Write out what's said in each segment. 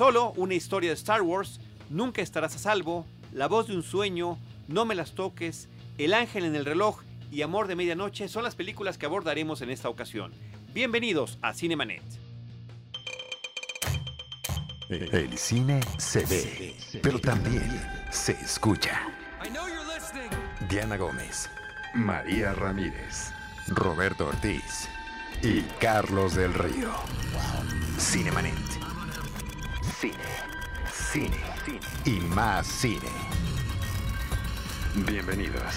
Solo una historia de Star Wars, Nunca estarás a salvo, La voz de un sueño, No me las toques, El ángel en el reloj y Amor de medianoche son las películas que abordaremos en esta ocasión. Bienvenidos a Cinemanet. El cine se ve, pero también se escucha. Diana Gómez, María Ramírez, Roberto Ortiz y Carlos del Río. Cinemanet. Cine, cine, cine y más cine. Bienvenidos.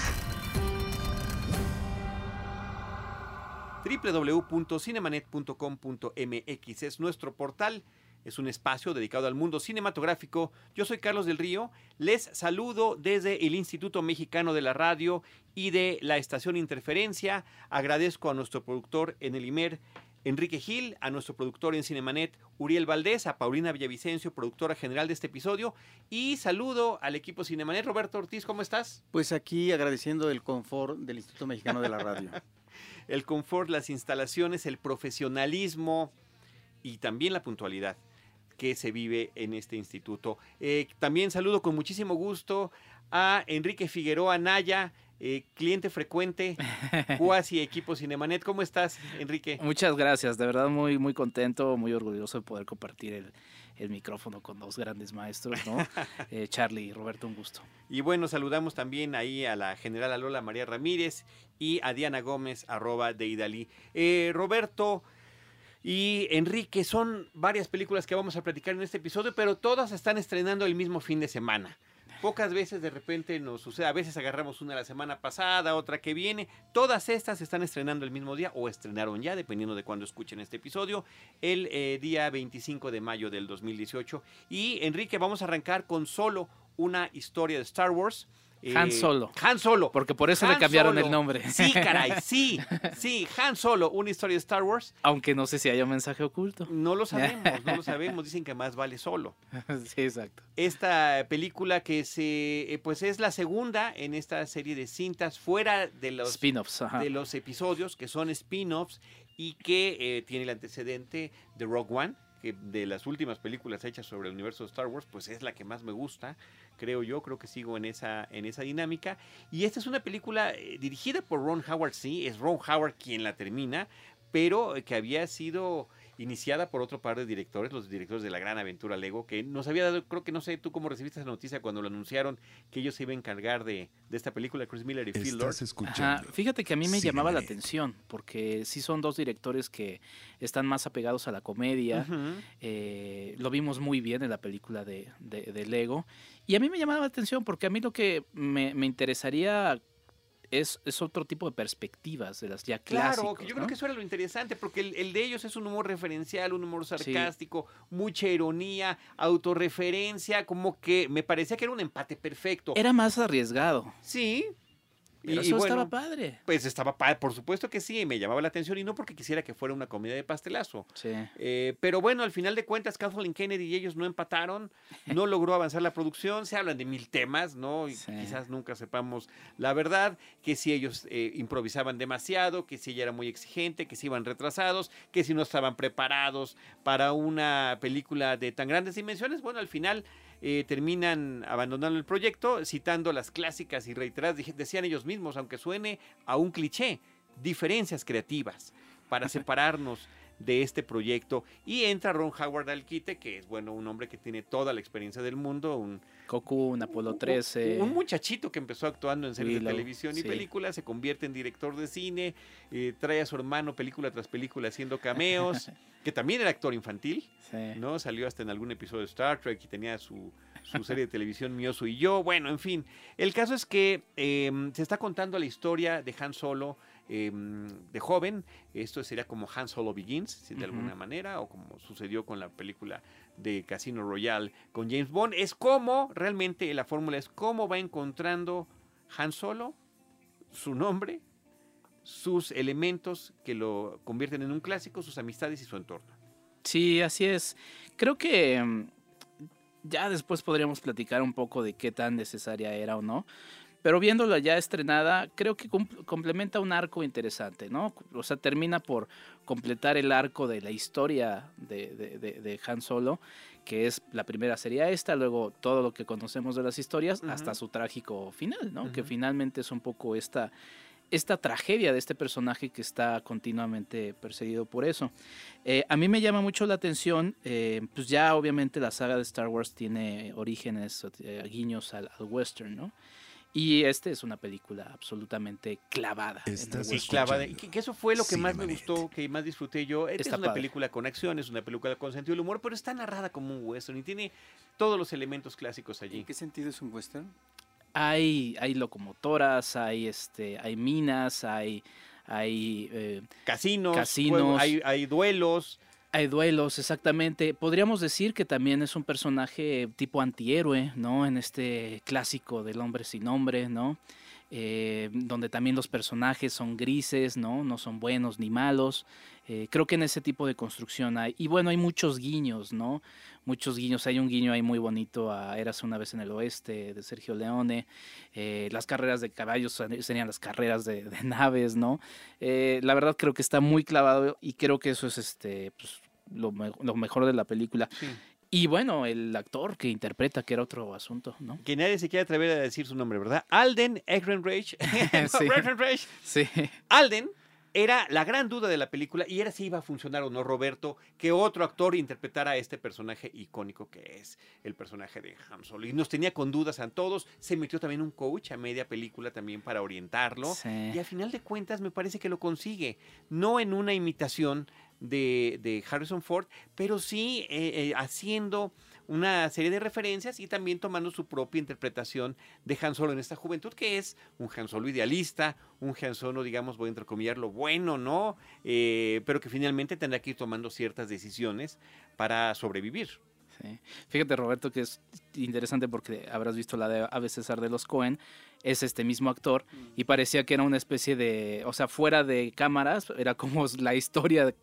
www.cinemanet.com.mx es nuestro portal. Es un espacio dedicado al mundo cinematográfico. Yo soy Carlos del Río. Les saludo desde el Instituto Mexicano de la Radio y de la estación Interferencia. Agradezco a nuestro productor en el IMER, Enrique Gil, a nuestro productor en Cinemanet, Uriel Valdés, a Paulina Villavicencio, productora general de este episodio. Y saludo al equipo Cinemanet. Roberto Ortiz, ¿cómo estás? Pues aquí agradeciendo el confort del Instituto Mexicano de la Radio. el confort, las instalaciones, el profesionalismo y también la puntualidad que se vive en este instituto. Eh, también saludo con muchísimo gusto a Enrique Figueroa Naya, eh, cliente frecuente, cuasi equipo Cinemanet. ¿Cómo estás, Enrique? Muchas gracias, de verdad muy, muy contento, muy orgulloso de poder compartir el, el micrófono con dos grandes maestros, ¿no? Eh, Charlie y Roberto, un gusto. Y bueno, saludamos también ahí a la general Lola María Ramírez y a Diana Gómez, arroba de Idalí. Roberto, y Enrique, son varias películas que vamos a platicar en este episodio, pero todas están estrenando el mismo fin de semana. Pocas veces de repente nos sucede, a veces agarramos una la semana pasada, otra que viene. Todas estas están estrenando el mismo día o estrenaron ya, dependiendo de cuándo escuchen este episodio, el eh, día 25 de mayo del 2018. Y Enrique, vamos a arrancar con solo una historia de Star Wars. Han Solo. Han Solo. Porque por eso le cambiaron el nombre. Sí, caray, sí, sí, Han Solo, una historia de Star Wars. Aunque no sé si haya un mensaje oculto. No lo sabemos, no lo sabemos. Dicen que más vale solo. Sí, exacto. Esta película que se, pues es la segunda en esta serie de cintas fuera de los spin-offs, de los episodios que son spin-offs y que eh, tiene el antecedente de Rogue One de las últimas películas hechas sobre el universo de Star Wars, pues es la que más me gusta, creo yo, creo que sigo en esa, en esa dinámica. Y esta es una película eh, dirigida por Ron Howard, sí, es Ron Howard quien la termina, pero que había sido iniciada por otro par de directores, los directores de La Gran Aventura Lego, que nos había dado, creo que no sé tú cómo recibiste esa noticia cuando lo anunciaron que ellos se iban a encargar de, de esta película, Chris Miller y Phil Lord. Fíjate que a mí me llamaba la atención, porque sí son dos directores que están más apegados a la comedia. Eh, lo vimos muy bien en la película de, de, Lego. Y a mí me llamaba la atención porque a mí lo que me, me interesaría es, otro tipo de perspectivas de las ya clásicas. Claro, yo creo que eso era lo interesante, porque el, de ellos es un humor referencial, un humor sarcástico, mucha ironía, autorreferencia, como que me parecía que era un empate perfecto. Era más arriesgado. Sí, y, eso estaba padre. Pues estaba padre, por supuesto que sí, me llamaba la atención y no porque quisiera que fuera una comida de pastelazo. Sí. Eh, pero bueno, al final de cuentas, Kathleen Kennedy y ellos no empataron, no logró avanzar la producción, se hablan de mil temas, ¿no? Y quizás nunca sepamos la verdad, que si ellos eh, improvisaban demasiado, que si ella era muy exigente, que si iban retrasados, que si no estaban preparados para una película de tan grandes dimensiones. Bueno, al final eh, terminan abandonando el proyecto, citando las clásicas y reiteradas, decían ellos mismos, aunque suene a un cliché, diferencias creativas para separarnos de este proyecto. Y entra Ron Howard al quite, que es bueno, un hombre que tiene toda la experiencia del mundo, un Goku, un Apolo 13. Un, muchachito que empezó actuando en series de televisión y películas, se convierte en director de cine, eh, trae a su hermano película tras película haciendo cameos, que también era actor infantil, ¿no? Salió hasta en algún episodio de Star Trek y tenía su, serie de televisión Mioso y yo. Bueno, en fin, el caso es que em, se está contando la historia de Han Solo em, de joven. Esto sería como Han Solo Begins, de alguna manera, o como sucedió con la película de Casino Royale con James Bond. Es como, realmente la fórmula es cómo va encontrando Han Solo su nombre, sus elementos que lo convierten en un clásico, sus amistades y su entorno. Sí, así es. Creo que mm, ya después podríamos platicar un poco de qué tan necesaria era o no. Pero viéndola ya estrenada, creo que complementa un arco interesante, ¿no? O sea, termina por completar el arco de la historia de, de, Han Solo, que es la primera sería esta, luego todo lo que conocemos de las historias, hasta su trágico final, ¿no? Que finalmente es un poco esta, esta tragedia de este personaje que está continuamente perseguido por eso. Eh, a mí me llama mucho la atención, eh, pues ya obviamente la saga de Star Wars tiene orígenes, eh, guiños al, western, ¿no? Y este es una película absolutamente clavada. Sí, clavada. Que, eso fue lo que más me gustó, que más disfruté yo. Esta es una película con acción, es una película con sentido del humor, pero está narrada como un western y tiene todos los elementos clásicos allí. ¿En qué sentido es un western? Hay, hay locomotoras, hay, este, hay minas, hay, hay eh, casinos, casinos hay, hay duelos. Hay duelos, exactamente. Podríamos decir que también es un personaje tipo antihéroe, ¿no? En este clásico del hombre sin nombre, ¿no? Eh, donde también los personajes son grises, ¿no? No son buenos ni malos. Eh, creo que en ese tipo de construcción hay. Y bueno, hay muchos guiños, ¿no? Muchos guiños. Hay un guiño ahí muy bonito a Érase una vez en el oeste de Sergio Leone. Eh, las carreras de caballos serían las carreras de, naves, ¿no? la verdad creo que está muy clavado y creo que eso es este, pues, lo, mejor de la película. Y bueno, el actor que interpreta, que era otro asunto, ¿no? Que nadie se quiere atrever a decir su nombre, ¿verdad? Alden Ehrenreich. sí. sí. Alden era la gran duda de la película y era si iba a funcionar o no Roberto que otro actor interpretara a este personaje icónico que es el personaje de Han Solo. Y nos tenía con dudas a todos. Se metió también un coach a media película también para orientarlo. Y al final de cuentas me parece que lo consigue. No en una imitación de, Harrison Ford, pero sí eh, eh, haciendo una serie de referencias y también tomando su propia interpretación de Han Solo en esta juventud, que es un Han Solo idealista, un Han Solo, digamos, voy a entrecomillarlo, bueno, ¿no? Eh, pero que finalmente tendrá que ir tomando ciertas decisiones para sobrevivir. Fíjate, Roberto, que es interesante porque habrás visto la de Ave César de los Cohen, es este mismo actor mm. y parecía que era una especie de, o sea, fuera de cámaras, era como la historia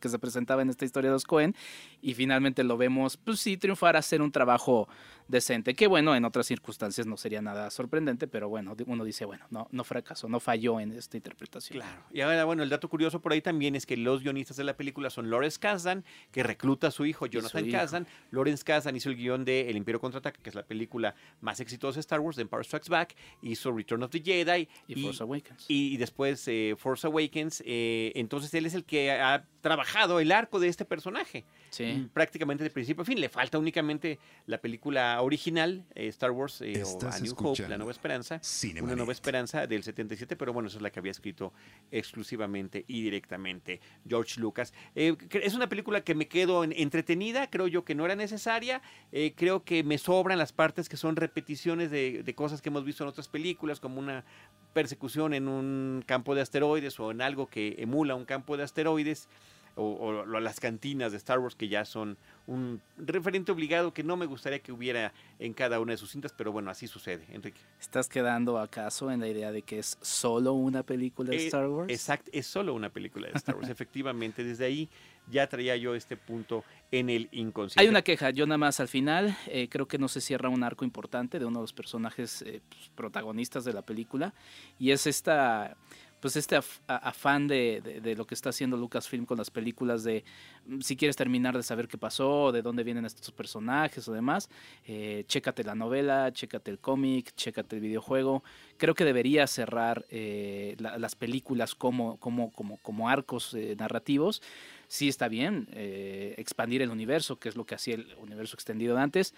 que se presentaba en esta historia de los Cohen y finalmente lo vemos, pues sí, triunfar hacer un trabajo decente, que bueno, en otras circunstancias no sería nada sorprendente, pero bueno, uno dice, bueno, no, no fracasó, no falló en esta interpretación. Claro, y ahora, bueno, el dato curioso por ahí también es que los guionistas de la película son Lawrence Kasdan, que recluta a su hijo Jonathan Kasdan. Lawrence Kasdan hizo el guion de El Imperio Contraataca, que es la película más exitosa de Star Wars, de Empire Strikes Back, hizo Return of the Jedi. Y, Force Awakens. Y, después eh, Force Awakens. Eh, entonces él es el que ha trabajado el arco de este personaje. Mm, prácticamente de principio a fin. Le falta únicamente la película original, eh, Star Wars eh, o A New Hope, La Nueva Esperanza. Una Nueva Esperanza del 77, pero bueno, esa es la que había escrito exclusivamente y directamente George Lucas. Eh, es una película que me quedo entretenida, creo yo que no era necesaria. creo que me sobran las partes que son repeticiones de, de cosas que hemos visto en otras películas, como una persecución en un campo de asteroides o en algo que emula un campo de asteroides o, las cantinas de Star Wars que ya son un referente obligado que no me gustaría que hubiera en cada una de sus cintas, pero bueno, así sucede, Enrique. ¿Estás quedando acaso en la idea de que es solo una película de eh, Star Wars? Exacto, es solo una película de Star Wars, efectivamente. Desde ahí ya traía yo este punto en el inconsciente. Hay una queja, yo nada más al final eh, creo que no se cierra un arco importante de uno de los personajes eh, pues, protagonistas de la película y es esta pues este afán de, lo que está haciendo Lucasfilm con las películas de mm, si quieres terminar de saber qué pasó, de dónde vienen estos personajes o demás, eh, chécate la novela, chécate el cómic, chécate el videojuego. Creo que debería cerrar eh, las películas como, como, como, como arcos eh, narrativos. Sí está bien eh, expandir el universo, que es lo que hacía el universo extendido de antes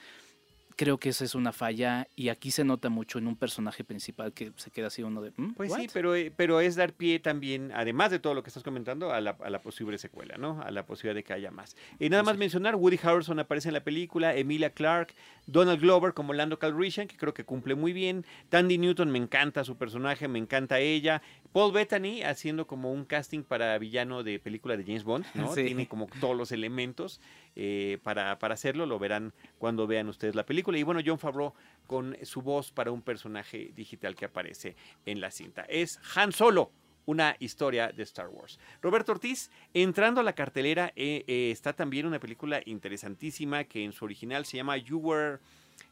creo que esa es una falla y aquí se nota mucho en un personaje principal que se queda así uno de... Mm, pues sí, pero, eh, pero es dar pie también, además de todo lo que estás comentando, a la, a la posible secuela, ¿no? A la posibilidad de que haya más. Y nada más mencionar, Woody Harrelson aparece en la película, Emilia Clarke, Donald Glover como Lando Calrissian, que creo que cumple muy bien, Tandy Newton me encanta su personaje, me encanta ella, Paul Bettany haciendo como un casting para villano de película de James Bond, ¿no? Tiene como todos los elementos eh, para, para hacerlo, lo verán cuando vean ustedes la película. Y bueno, John Favreau con su voz para un personaje digital que aparece en la cinta. Es Han Solo, una historia de Star Wars. Roberto Ortiz, entrando a la cartelera, eh, eh, está también una película interesantísima que en su original se llama You Were,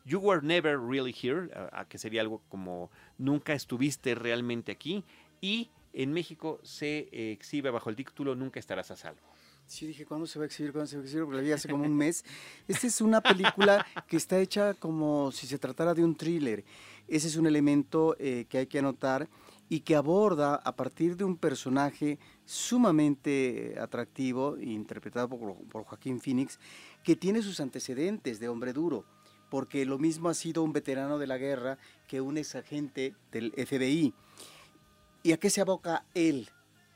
you were Never Really Here, que sería algo como Nunca estuviste realmente aquí, y en México se exhibe bajo el título Nunca estarás a salvo. Sí, dije, ¿cuándo se va a exhibir? ¿Cuándo se va a exhibir? Porque la vi hace como un mes. Esta es una película que está hecha como si se tratara de un thriller. Ese es un elemento eh, que hay que anotar y que aborda a partir de un personaje sumamente atractivo, interpretado por, por Joaquín Phoenix, que tiene sus antecedentes de hombre duro porque lo mismo ha sido un veterano de la guerra que un exagente del FBI. ¿Y a qué se aboca él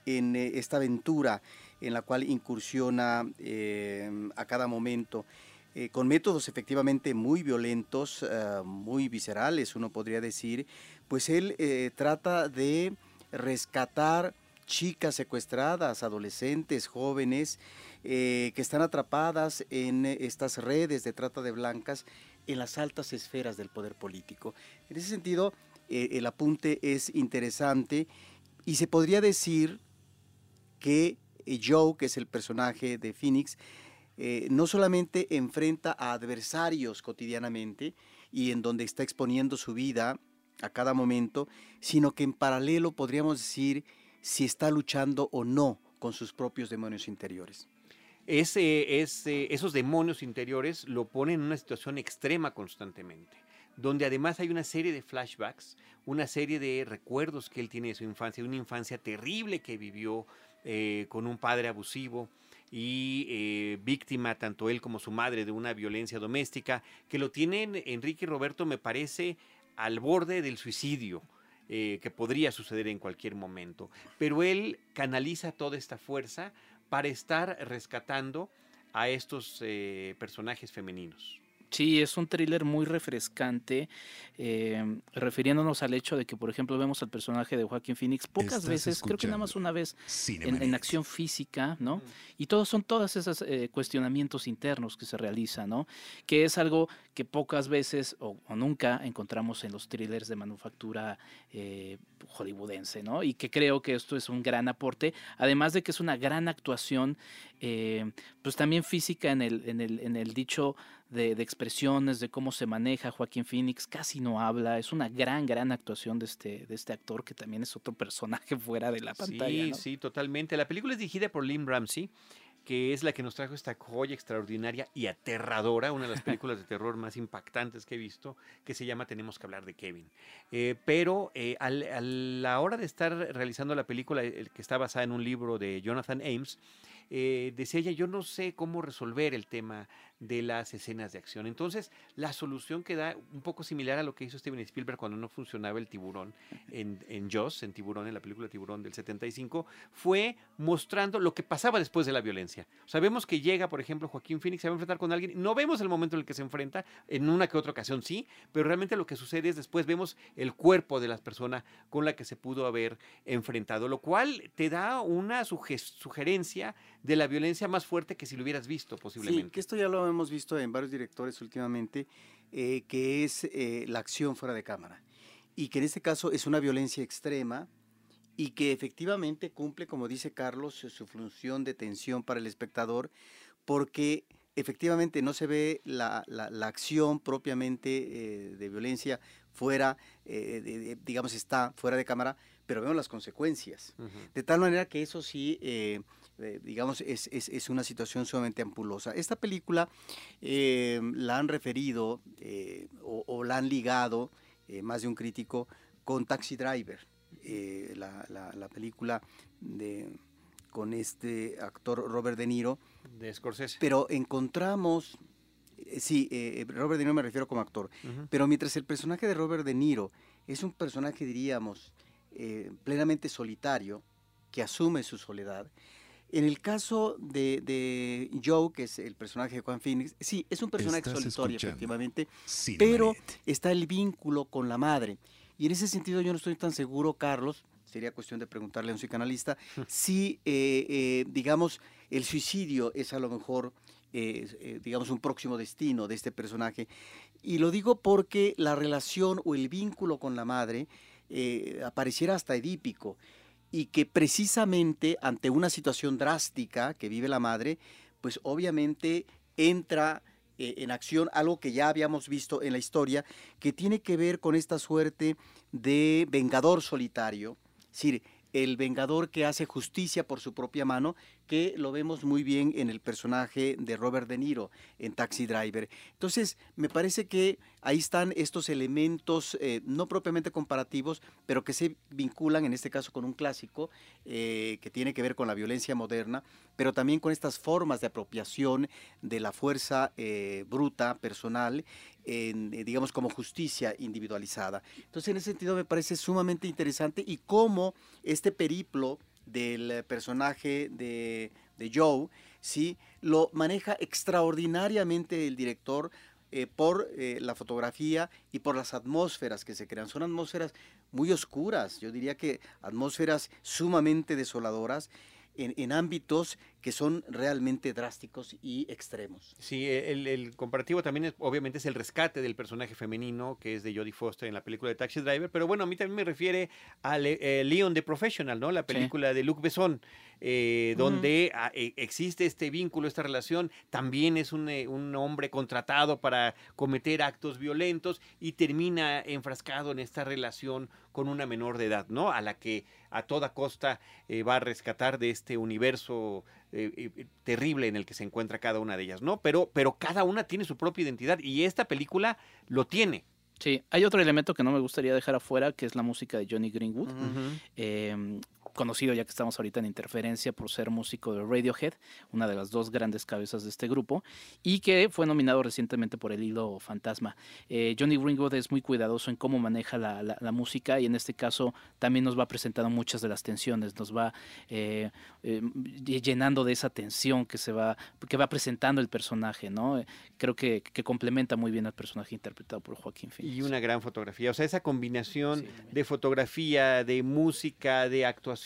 en eh, esta aventura en la cual incursiona eh, a cada momento? Eh, con métodos efectivamente muy violentos, muy viscerales, uno podría decir, pues él trata de rescatar chicas secuestradas, adolescentes, jóvenes, que están atrapadas en estas redes de trata de blancas en las altas esferas del poder político. En ese sentido, eh, el apunte es interesante y se podría decir que eh, Joe, que es el personaje de Phoenix, eh, no solamente enfrenta a adversarios cotidianamente y en donde está exponiendo su vida a cada momento, sino que en paralelo podríamos decir si está luchando o no con sus propios demonios interiores. Esos demonios interiores lo ponen en una situación extrema constantemente, donde además hay una serie de flashbacks, una serie de recuerdos que él tiene de su infancia, una infancia terrible que vivió eh, con un padre abusivo y eh, víctima, tanto él como su madre, de una violencia doméstica, que lo tienen, Enrique y Roberto, me parece, al borde del suicidio. Eh, que podría suceder en cualquier momento. Pero él canaliza toda esta fuerza para estar rescatando a estos personajes femeninos. Sí, es un thriller muy refrescante, eh, refiriéndonos al hecho de que, por ejemplo, vemos al personaje de Joaquín Phoenix pocas veces, creo que nada más una vez, en, acción física, ¿no? Y todos son todos esos eh, cuestionamientos internos que se realizan, ¿no? Que es algo que pocas veces o, nunca encontramos en los thrillers de manufactura eh, hollywoodense, ¿no? Y que creo que esto es un gran aporte, además de que es una gran actuación, pues también física en el, en el, en el dicho de, expresiones, de cómo se maneja Joaquín Phoenix, casi no habla, es una gran, gran actuación de este, de este actor que también es otro personaje fuera de la pantalla. Sí, sí, totalmente. La película es dirigida por Lynn Ramsey que es la que nos trajo esta joya extraordinaria y aterradora, una de las películas de terror más impactantes que he visto, que se llama Tenemos que hablar de Kevin. Eh, pero eh, a la hora de estar realizando la película, que está basada en un libro de Jonathan Ames, eh, decía ella, yo no sé cómo resolver el tema de las escenas de acción. Entonces, la solución queda un poco similar a lo que hizo Steven Spielberg cuando no funcionaba el tiburón en, en en Tiburón, en la película Tiburón del 75, fue mostrando lo que pasaba después de la violencia. Sabemos que llega, por ejemplo, Joaquín Phoenix se va a enfrentar con alguien, no vemos el momento en el que se enfrenta, en una que otra ocasión sí, pero realmente lo que sucede es después vemos el cuerpo de la persona con la que se pudo haber enfrentado, lo cual te da una sugerencia de la violencia más fuerte que si lo hubieras visto posiblemente. Sí, que esto ya lo hemos visto en varios directores últimamente, eh, que es eh, la acción fuera de cámara. Y que en este caso es una violencia extrema y que efectivamente cumple, como dice Carlos, su función de tensión para el espectador, porque efectivamente no se ve la, acción propiamente eh, de violencia fuera, digamos, está fuera de cámara, pero vemos las consecuencias. De tal manera que eso sí eh, digamos, es, es, una situación sumamente ampulosa. Esta película eh, la han referido eh, o, la han ligado, más de un crítico, con Taxi Driver, la, la, película de, con este actor Robert De Niro. De Scorsese. Pero encontramos, sí, Robert De Niro me refiero como actor, pero mientras el personaje de Robert De Niro es un personaje, diríamos, plenamente solitario, que asume su soledad, en el caso de, Joe, que es el personaje de Juan Phoenix, sí, es un personaje solitario, efectivamente, pero está el vínculo con la madre. Y en ese sentido yo no estoy tan seguro, Carlos, sería cuestión de preguntarle a un psicoanalista, si, eh, eh, digamos, el suicidio es a lo mejor, eh, digamos, un próximo destino de este personaje. Y lo digo porque la relación o el vínculo con la madre apareciera hasta edípico y que precisamente ante una situación drástica que vive la madre, pues obviamente entra eh, en acción algo que ya habíamos visto en la historia, que tiene que ver con esta suerte de vengador solitario. Es decir, el vengador que hace justicia por su propia mano, que lo vemos muy bien en el personaje de Robert De Niro en Taxi Driver. Entonces, me parece que ahí están estos elementos eh, no propiamente comparativos, pero que se vinculan en este caso con un clásico eh, que tiene que ver con la violencia moderna, pero también con estas formas de apropiación de la fuerza eh, bruta, personal, digamos como justicia individualizada. Entonces, en ese sentido me parece sumamente interesante y cómo este periplo del personaje de, Joe, ¿sí? lo maneja extraordinariamente el director eh, por eh, la fotografía y por las atmósferas que se crean. Son atmósferas muy oscuras, yo diría que atmósferas sumamente desoladoras en, ámbitos que son realmente drásticos y extremos. Sí, el, comparativo también es, obviamente es el rescate del personaje femenino que es de Jodie Foster en la película de Taxi Driver, pero bueno, a mí también me refiere a eh, Leon the Professional, ¿no? La película de Luc Besson, eh, donde ah, e, existe este vínculo, esta relación, también es un, eh, un, hombre contratado para cometer actos violentos y termina enfrascado en esta relación con una menor de edad, ¿no? A la que a toda costa va a rescatar de este universo terrible en el que se encuentra cada una de ellas, ¿no? Pero, pero cada una tiene su propia identidad y esta película lo tiene. Sí, hay otro elemento que no me gustaría dejar afuera, que es la música de Johnny Greenwood conocido ya que estamos ahorita en interferencia por ser músico de Radiohead, una de las dos grandes cabezas de este grupo, y que fue nominado recientemente por el hilo Fantasma. Eh, Johnny Greenwood es muy cuidadoso en cómo maneja la, música y en este caso también nos va presentando muchas de las tensiones, nos va eh, eh, llenando de esa tensión que se va, que va presentando el personaje, ¿no? Creo que, complementa muy bien al personaje interpretado por Joaquín Phoenix. Y una gran fotografía, o sea, esa combinación de fotografía, de música, de actuación,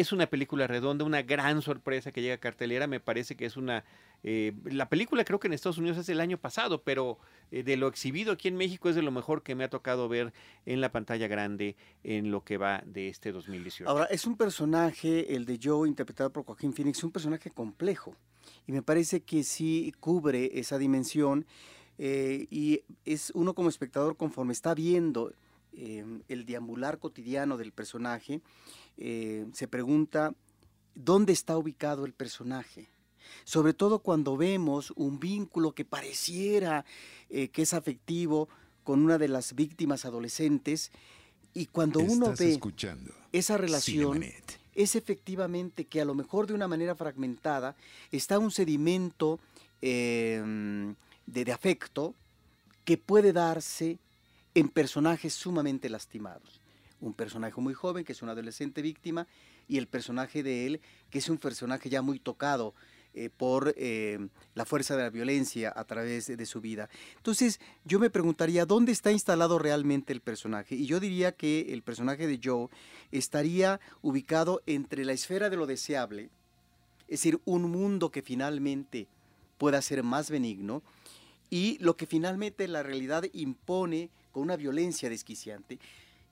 es una película redonda, una gran sorpresa que llega a cartelera. Me parece que es una... Eh, la película creo que en Estados Unidos es el año pasado, pero eh, de lo exhibido aquí en México es de lo mejor que me ha tocado ver en la pantalla grande en lo que va de este 2018. Ahora, es un personaje, el de Joe, interpretado por Joaquín Phoenix, un personaje complejo. Y me parece que sí cubre esa dimensión. Eh, y es uno como espectador conforme está viendo el deambular cotidiano del personaje, eh, se pregunta dónde está ubicado el personaje. Sobre todo cuando vemos un vínculo que pareciera eh, que es afectivo con una de las víctimas adolescentes y cuando uno ve esa relación es efectivamente que a lo mejor de una manera fragmentada está un sedimento em, de afecto que puede darse en personajes sumamente lastimados un personaje muy joven que es un adolescente víctima y el personaje de él que es un personaje ya muy tocado eh, por eh, la fuerza de la violencia a través de, su vida. Entonces yo me preguntaría dónde está instalado realmente el personaje y yo diría que el personaje de Joe estaría ubicado entre la esfera de lo deseable, es decir, un mundo que finalmente pueda ser más benigno y lo que finalmente la realidad impone con una violencia desquiciante.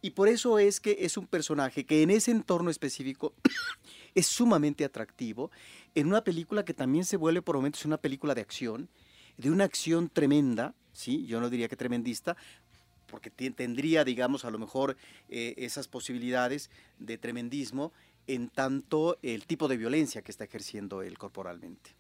Y por eso es que es un personaje que en ese entorno específico es sumamente atractivo, en una película que también se vuelve por momentos una película de acción, de una acción tremenda, ¿sí? yo no diría que tremendista, porque tendría, digamos, a lo mejor eh, esas posibilidades de tremendismo en tanto el tipo de violencia que está ejerciendo él corporalmente.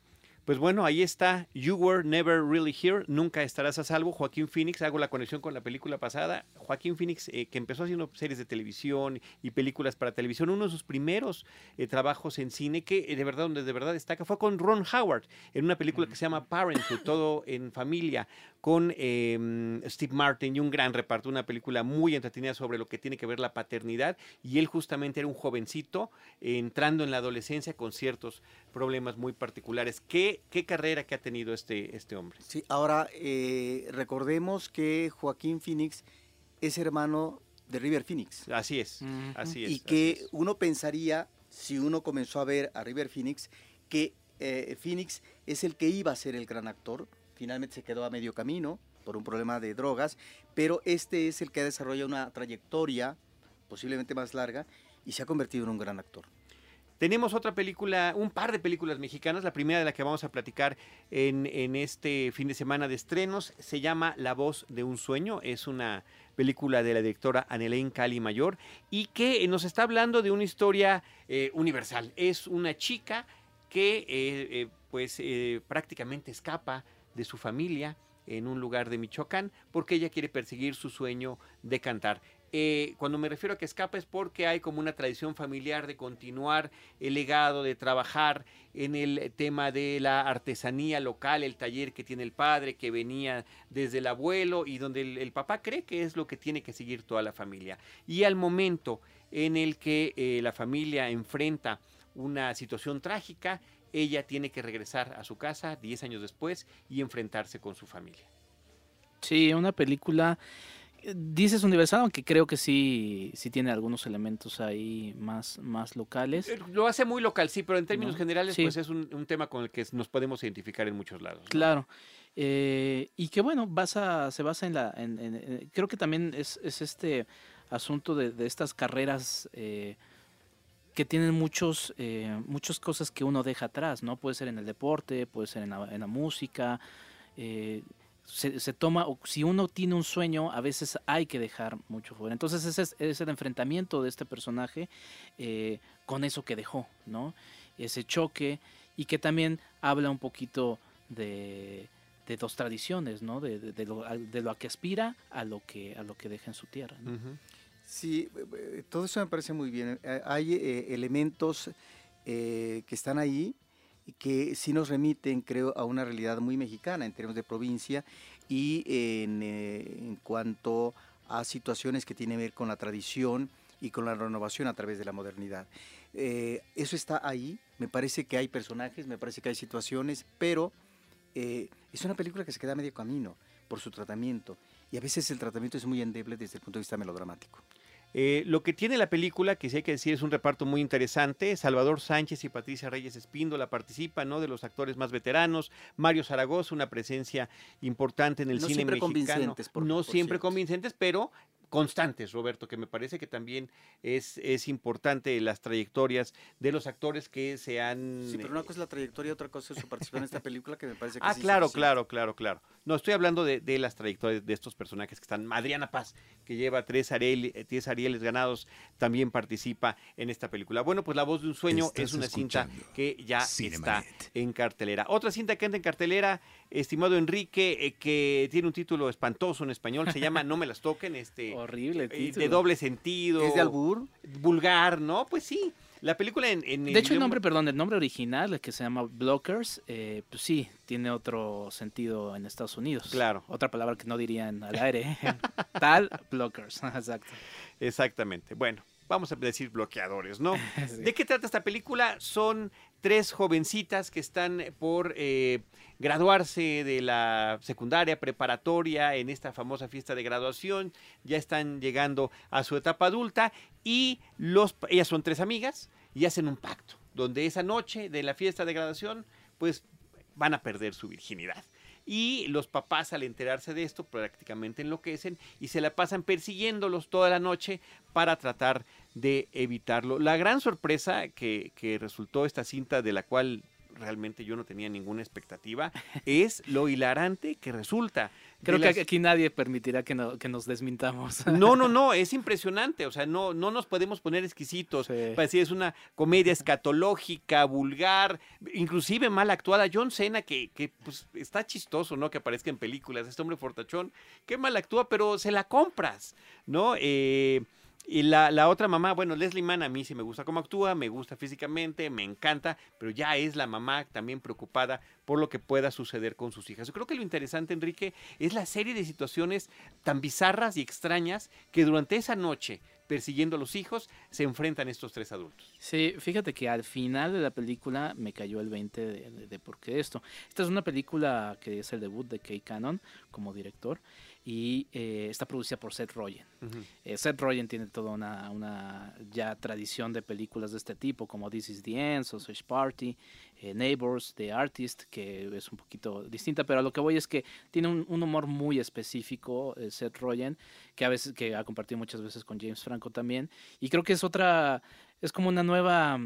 Pues bueno, ahí está. You were never really here. Nunca estarás a salvo. Joaquín Phoenix. Hago la conexión con la película pasada. Joaquín Phoenix, eh, que empezó haciendo series de televisión y películas para televisión. Uno de sus primeros eh, trabajos en cine que eh, de verdad, donde de verdad destaca, fue con Ron Howard en una película que se llama Parenthood, todo en familia, con em, Steve Martin y un gran reparto. Una película muy entretenida sobre lo que tiene que ver la paternidad. Y él justamente era un jovencito entrando en la adolescencia con ciertos problemas muy particulares. ¿Qué, qué carrera que ha tenido este, este hombre? Sí, ahora eh, recordemos que Joaquín Phoenix es hermano de River Phoenix. Así es, así es. Y que uno pensaría, si uno comenzó a ver a River Phoenix, que eh, Phoenix es el que iba a ser el gran actor. Finalmente se quedó a medio camino por un problema de drogas, pero este es el que ha desarrollado una trayectoria posiblemente más larga y se ha convertido en un gran actor. Tenemos otra película, un par de películas mexicanas. La primera de la que vamos a platicar en, en este fin de semana de estrenos se llama La voz de un sueño. Es una película de la directora Anelaine Cali Mayor y que nos está hablando de una historia eh, universal. Es una chica que eh, eh, pues prácticamente escapa de su familia en un lugar de Michoacán porque ella quiere perseguir su sueño de cantar. Eh, cuando me refiero a que escapa es porque hay como una tradición familiar de continuar el legado, de trabajar en el tema de la artesanía local, el taller que tiene el padre, que venía desde el abuelo y donde el, papá cree que es lo que tiene que seguir toda la familia. Y al momento en el que eh, la familia enfrenta una situación trágica, ella tiene que regresar a su casa 10 años después y enfrentarse con su familia. Sí, una película dices universal, aunque creo que sí, sí tiene algunos elementos ahí más, más locales. Eh, lo hace muy local, sí, pero en términos generales, pues es un, tema con el que nos podemos identificar en muchos lados. Claro. Eh, y que bueno, basa, se basa en la. En, creo que también es, este asunto de, estas carreras. Eh, que tienen muchos muchas cosas que uno deja atrás, ¿no? Puede ser en el deporte, puede ser en la, música, se, toma, si uno tiene un sueño, a veces hay que dejar mucho fuera. Entonces ese es, el enfrentamiento de este personaje eh, con eso que dejó, ¿no? Ese choque y que también habla un poquito de, dos tradiciones, ¿no? De, de, lo, de, lo, que aspira a lo que, a lo que deja en su tierra. Sí, eh, todo eso me parece muy bien. Eh, hay elementos que están ahí que sí nos remiten, creo, a una realidad muy mexicana en términos de provincia y en, eh, cuanto a situaciones que tienen que ver con la tradición y con la renovación a través de la modernidad. Eh, eso está ahí, me parece que hay personajes, me parece que hay situaciones, pero eh, es una película que se queda a medio camino por su tratamiento y a veces el tratamiento es muy endeble desde el punto de vista melodramático. Eh, lo que tiene la película, que sí hay que decir, es un reparto muy interesante. Salvador Sánchez y Patricia Reyes Espíndola participan, ¿no? De los actores más veteranos. Mario Zaragoza, una presencia importante en el cine mexicano. no siempre convincentes, pero constantes, Roberto, que me parece que también es, es importante las trayectorias de los actores que se han... Sí, pero una cosa es la trayectoria, otra cosa es su participación en esta película, que me parece que Ah, claro, claro, claro, claro. No, estoy hablando de, de, las trayectorias de estos personajes que están. Adriana Paz, que lleva tres, Ariel, tres Arieles ganados, también participa en esta película. Bueno, pues La Voz de un Sueño es una cinta que ya está en cartelera. Otra cinta que anda en cartelera estimado Enrique, eh, que tiene un título espantoso en español, se llama No me las toquen, este horrible eh, de doble sentido. ¿Es de albur? Vulgar, ¿no? Pues sí. La película en, De hecho, el nombre, perdón, el nombre original, que se llama Blockers, eh, pues sí, tiene otro sentido en Estados Unidos. Claro. Otra palabra que no dirían al aire. Tal, Blockers, exacto. Exactamente. Bueno, vamos a decir bloqueadores, ¿no? ¿De qué trata esta película? Son tres jovencitas que están por eh, graduarse de la secundaria preparatoria en esta famosa fiesta de graduación, ya están llegando a su etapa adulta y los, ellas son tres amigas y hacen un pacto, donde esa noche de la fiesta de graduación, pues van a perder su virginidad. Y los papás al enterarse de esto prácticamente enloquecen y se la pasan persiguiéndolos toda la noche para tratar de evitarlo. La gran sorpresa que, que resultó esta cinta de la cual realmente yo no tenía ninguna expectativa, es lo hilarante que resulta. Creo que aquí nadie permitirá que, que, nos desmintamos. No, no, no, es impresionante. O sea, no, no nos podemos poner exquisitos. Para decir, es una comedia escatológica, vulgar, inclusive mal actuada. John Cena, que, que pues, está chistoso, ¿no? Que aparezca en películas. Este hombre fortachón, que mal actúa, pero se la compras, ¿no? Eh y la, la, otra mamá, bueno, Leslie Mann a mí sí me gusta cómo actúa, me gusta físicamente, me encanta, pero ya es la mamá también preocupada por lo que pueda suceder con sus hijas. Yo creo que lo interesante, Enrique, es la serie de situaciones tan bizarras y extrañas que durante esa noche, persiguiendo a los hijos, se enfrentan estos tres adultos. Sí, fíjate que al final de la película me cayó el 20 de, de por qué esto. Esta es una película que es el debut de Kay Cannon como director y eh, está producida por Seth Rogen. Eh, Seth Rogen tiene toda una, una, ya tradición de películas de este tipo, como This is the End, Sausage Party, eh, Neighbors, The Artist, que es un poquito distinta, pero a lo que voy es que tiene un, un humor muy específico, Seth Rogen, que a veces que ha compartido muchas veces con James Franco también, y creo que es otra, es como una nueva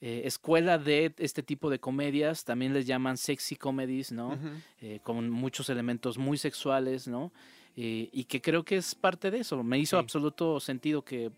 eh, escuela de este tipo de comedias, también les llaman sexy comedies, ¿no? Eh, con muchos elementos muy sexuales, ¿no? Eh, y que creo que es parte de eso. Me hizo absoluto sentido que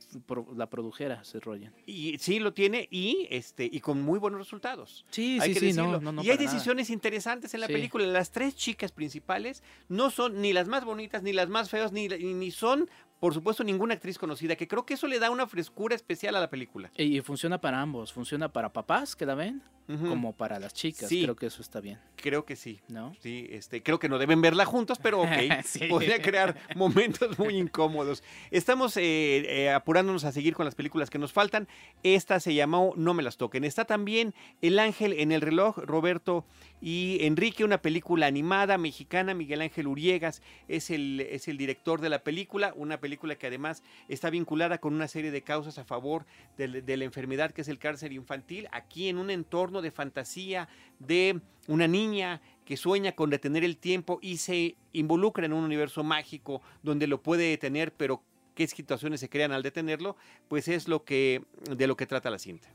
la produjera Seth Rogen. Y sí lo tiene y este y con muy buenos resultados. Sí, sí, sí, no, y hay decisiones interesantes en la película. Las tres chicas principales no son ni las más bonitas, ni las más feas, ni, ni son por supuesto, ninguna actriz conocida, que creo que eso le da una frescura especial a la película. Y funciona para ambos, funciona para papás que la ven, como para las chicas. Creo que eso está bien. Creo que sí. ¿No? Sí, este, creo que no deben verla juntos, pero ok. Podría crear momentos muy incómodos. Estamos eh, eh, apurándonos a seguir con las películas que nos faltan. Esta se llamó No me las toquen. Está también El ángel en el reloj, Roberto y Enrique, una película animada mexicana. Miguel Ángel Uriegas es el, es el director de la película, una película que además está vinculada con una serie de causas a favor de, la enfermedad que es el cáncer infantil, aquí en un entorno de fantasía de una niña que sueña con detener el tiempo y se involucra en un universo mágico donde lo puede detener, pero qué situaciones se crean al detenerlo, pues es lo que de lo que trata la cinta.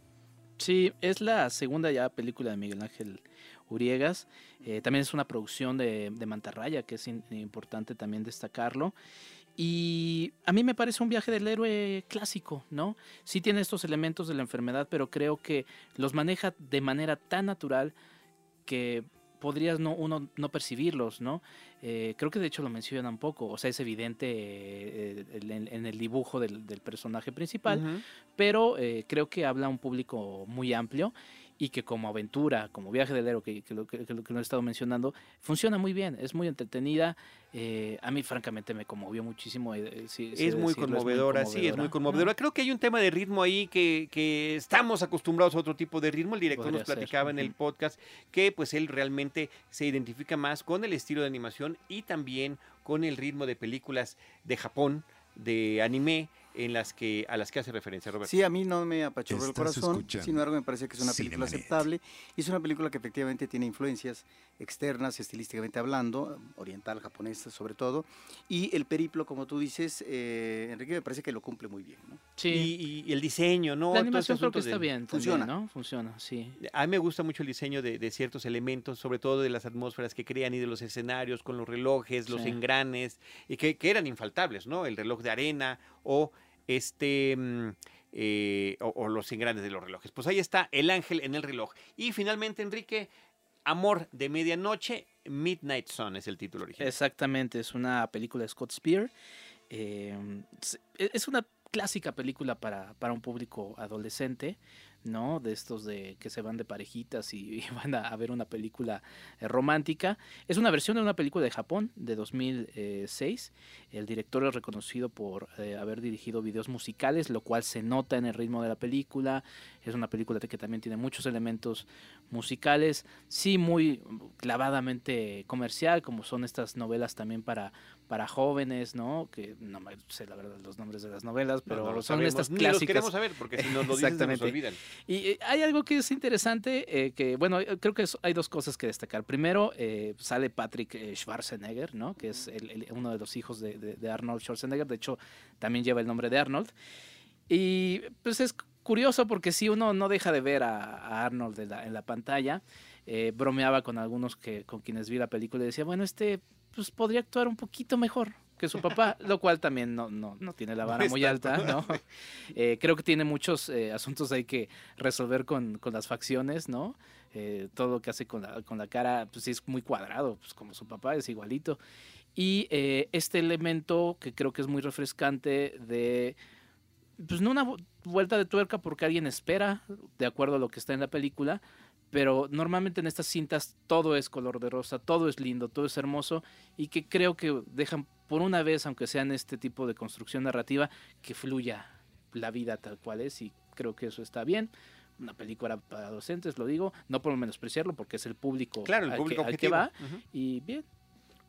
Sí, es la segunda ya película de Miguel Ángel Uriegas. Eh, también es una producción de, de Mantarraya, que es importante también destacarlo. Y a mí me parece un viaje del héroe clásico, ¿no? Sí tiene estos elementos de la enfermedad, pero creo que los maneja de manera tan natural que podrías no, uno no percibirlos, ¿no? Eh, creo que de hecho lo menciona un poco, o sea, es evidente eh, en, el dibujo del, personaje principal, pero creo que habla a un público muy amplio y que como aventura, como viaje del héroe, que, lo, que, lo que he estado mencionando, funciona muy bien, es muy entretenida. Eh, a mí, francamente, me conmovió muchísimo. Eh, es, muy conmovedora, sí, es muy conmovedora. Creo que hay un tema de ritmo ahí que, que estamos acostumbrados a otro tipo de ritmo. El director nos platicaba en el podcast que pues él realmente se identifica más con el estilo de animación y también con el ritmo de películas de Japón, de anime en las que, a las que hace referencia Robert. Sí, a mí no me apachurró el corazón, sin embargo me parece que es una película aceptable y es una película que efectivamente tiene influencias externas, estilísticamente hablando, oriental, japonesa sobre todo, y el periplo, como tú dices, eh, Enrique, me parece que lo cumple muy bien. ¿no? Sí. Y, el diseño, ¿no? La animación creo que está bien. Funciona. ¿no? Funciona, sí. A mí me gusta mucho el diseño de, ciertos elementos, sobre todo de las atmósferas que crean y de los escenarios con los relojes, los engranes, y que, que eran infaltables, ¿no? El reloj de arena o este... Mm, eh, o, los engranes de los relojes. Pues ahí está el ángel en el reloj. Y finalmente, Enrique, Amor de Medianoche, Midnight Sun es el título original. Exactamente, es una película de Scott Spear. Em, es una clásica película para, para un público adolescente. ¿No? De estos de que se van de parejitas y, van a, ver una película eh, romántica. Es una versión de una película de Japón de 2006. El director es reconocido por eh, haber dirigido videos musicales, lo cual se nota en el ritmo de la película. Es una película que también tiene muchos elementos musicales, sí muy clavadamente comercial, como son estas novelas también para, para jóvenes, ¿no? Que no me sé la verdad los nombres de las novelas, pero son estas clásicas. Los queremos saber porque si nos lo dicen se nos olvidan. Y eh, hay algo que es interesante, eh, que bueno, creo que hay dos cosas que destacar. Primero, eh, sale Patrick Schwarzenegger, ¿no? Que es uno de los hijos de, de Arnold Schwarzenegger, de hecho también lleva el nombre de Arnold. Y pues es curioso porque si uno no deja de ver a, Arnold en la, pantalla, eh, bromeaba con algunos que, con quienes vi la película y decía, bueno, este pues podría actuar un poquito mejor que su papá, lo cual también no, no, no tiene la vara muy alta, ¿no? Eh, creo que tiene muchos eh, asuntos hay que resolver con, con las facciones, ¿no? todo lo que hace con la, con la cara, pues es muy cuadrado, pues como su papá es igualito. Y este elemento que creo que es muy refrescante de pues no una vuelta de tuerca porque alguien espera, de acuerdo a lo que está en la película, pero normalmente en estas cintas todo es color de rosa, todo es lindo, todo es hermoso y que creo que dejan por una vez, aunque sea en este tipo de construcción narrativa, que fluya la vida tal cual es y creo que eso está bien. Una película para docentes, lo digo, no por menospreciarlo porque es el público, claro, el público al, que, va y bien.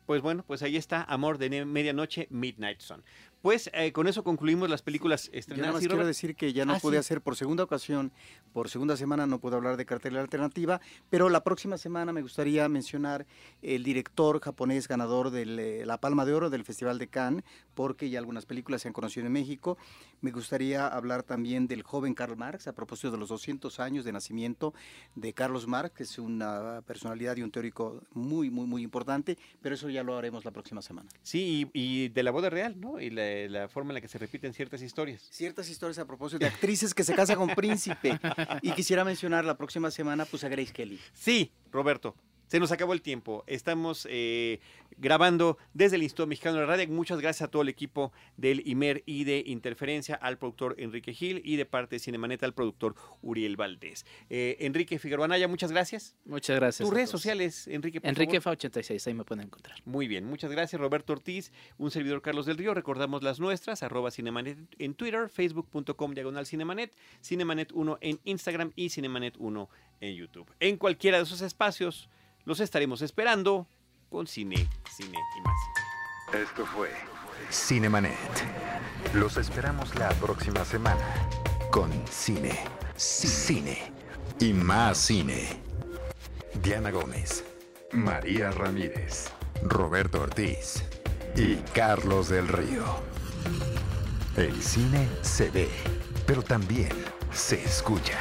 Pues bueno, pues ahí está Amor de Medianoche, Midnight Sun. Pues eh, con eso concluimos las películas estrenadas. Yo quiero decir que ya no ah, pude hacer por segunda ocasión, por segunda semana no puedo hablar de cartelera alternativa, pero la próxima semana me gustaría mencionar el director japonés ganador de eh, la Palma de Oro del Festival de Cannes, porque ya algunas películas se han conocido en México. Me gustaría hablar también del joven Karl Marx, a propósito de los 200 años de nacimiento de Carlos Marx, que es una personalidad y un teórico muy, muy, muy importante, pero eso ya lo haremos la próxima semana. Sí, y, de la boda real, ¿no? Y la, forma en la que se repiten ciertas historias. Ciertas historias a propósito de actrices que se casan con príncipe. Y quisiera mencionar la próxima semana pues a Grace Kelly. Sí, Roberto. Se nos acabó el tiempo. Estamos eh, grabando desde el Instituto Mexicano de la Radio. Muchas gracias a todo el equipo del IMER y de Interferencia, al productor Enrique Gil y de parte de Cinemaneta al productor Uriel Valdés. Eh, Enrique Figueroa Naya, muchas gracias. Muchas gracias. Tus redes sociales, Enrique. Enrique Fa86, ahí me pueden encontrar. Muy bien, muchas gracias. Roberto Ortiz, un servidor Carlos del Río. Recordamos las nuestras, arroba Cinemanet en Twitter, facebook.com diagonal Cinemanet, Cinemanet 1 en Instagram y Cinemanet 1 en YouTube. En cualquiera de esos espacios los estaremos esperando con cine, cine y más. Esto fue Cinemanet. Los esperamos la próxima semana con cine, cine y más cine. Diana Gómez, María Ramírez, Roberto Ortiz y Carlos del Río. El cine se ve, pero también se escucha.